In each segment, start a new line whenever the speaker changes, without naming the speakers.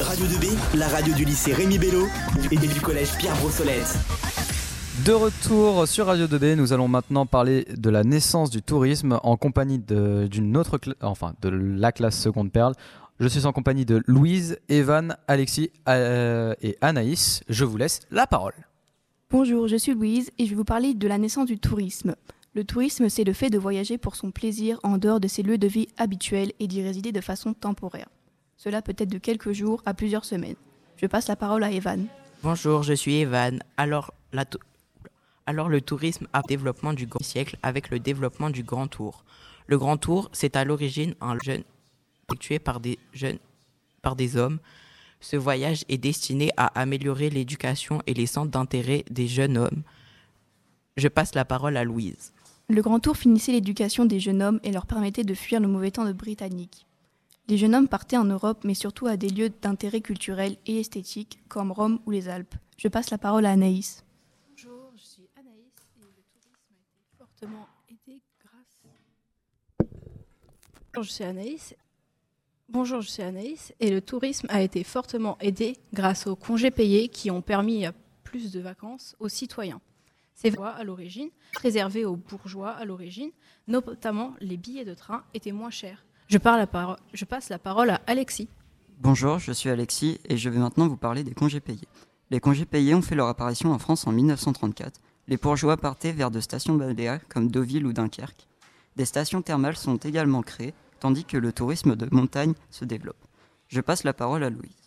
Radio 2B, la radio du lycée Rémi Bello et du collège Pierre Brossolette.
De retour sur Radio 2B, nous allons maintenant parler de la naissance du tourisme en compagnie d'une autre, enfin de la classe seconde perle. Je suis en compagnie de Louise, Evan, Alexis euh, et Anaïs. Je vous laisse la parole.
Bonjour, je suis Louise et je vais vous parler de la naissance du tourisme. Le tourisme, c'est le fait de voyager pour son plaisir en dehors de ses lieux de vie habituels et d'y résider de façon temporaire. Cela peut être de quelques jours à plusieurs semaines. Je passe la parole à Evan.
Bonjour, je suis Evan. Alors, Alors le tourisme a développement du grand siècle avec le développement du Grand Tour. Le Grand Tour, c'est à l'origine un jeune effectué par des jeunes, par des hommes. Ce voyage est destiné à améliorer l'éducation et les centres d'intérêt des jeunes hommes. Je passe la parole à Louise.
Le Grand Tour finissait l'éducation des jeunes hommes et leur permettait de fuir le mauvais temps de Britanniques. Les jeunes hommes partaient en Europe, mais surtout à des lieux d'intérêt culturel et esthétique, comme Rome ou les Alpes. Je passe la parole à Anaïs.
Bonjour, je suis Anaïs et le tourisme a été fortement aidé grâce. Anaïs. Bonjour, je suis Anaïs et le tourisme a été fortement aidé grâce aux congés payés qui ont permis plus de vacances aux citoyens. Ces voies à l'origine, réservées aux bourgeois à l'origine, notamment les billets de train étaient moins chers. Je, parle je passe la parole à Alexis.
Bonjour, je suis Alexis et je vais maintenant vous parler des congés payés. Les congés payés ont fait leur apparition en France en 1934. Les bourgeois partaient vers de stations balnéaires comme Deauville ou Dunkerque. Des stations thermales sont également créées, tandis que le tourisme de montagne se développe. Je passe la parole à Louise.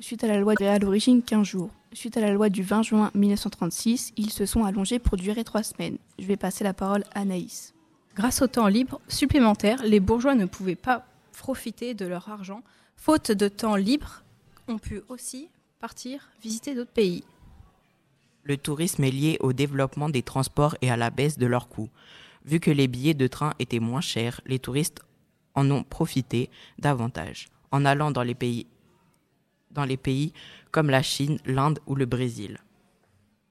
Suite à la loi à l'origine 15 jours. Suite à la loi du 20 juin 1936, ils se sont allongés pour durer 3 semaines. Je vais passer la parole à Naïs.
Grâce au temps libre supplémentaire, les bourgeois ne pouvaient pas profiter de leur argent. Faute de temps libre, on pu aussi partir visiter d'autres pays.
Le tourisme est lié au développement des transports et à la baisse de leurs coûts. Vu que les billets de train étaient moins chers, les touristes en ont profité davantage en allant dans les pays comme la Chine, l'Inde ou le Brésil.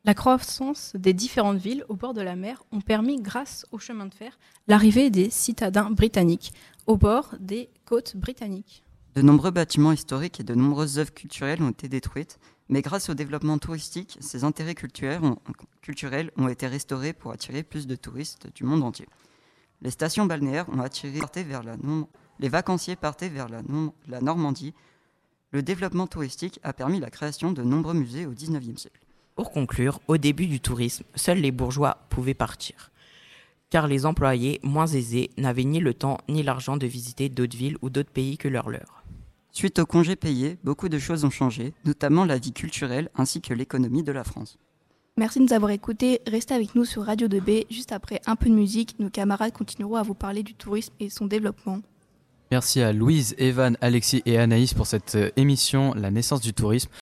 La croissance des différentes villes au bord de la mer ont permis, grâce au chemin de fer, l'arrivée des citadins britanniques au bord des côtes britanniques.
De nombreux bâtiments historiques et de nombreuses œuvres culturelles ont été détruites, mais grâce au développement touristique, ces intérêts culturels ont, été restaurés pour attirer plus de touristes du monde entier. Les stations balnéaires ont attiré vers la les vacanciers partaient vers la Normandie. Le développement touristique a permis la création de nombreux musées au XIXe siècle.
Pour conclure, au début du tourisme, seuls les bourgeois pouvaient partir, car les employés moins aisés n'avaient ni le temps ni l'argent de visiter d'autres villes ou d'autres pays que leur leur.
Suite aux congés payés, beaucoup de choses ont changé, notamment la vie culturelle ainsi que l'économie de la France.
Merci de nous avoir écoutés. Restez avec nous sur Radio 2B. Juste après un peu de musique, nos camarades continueront à vous parler du tourisme et son développement.
Merci à Louise, Evan, Alexis et Anaïs pour cette euh, émission La naissance du tourisme.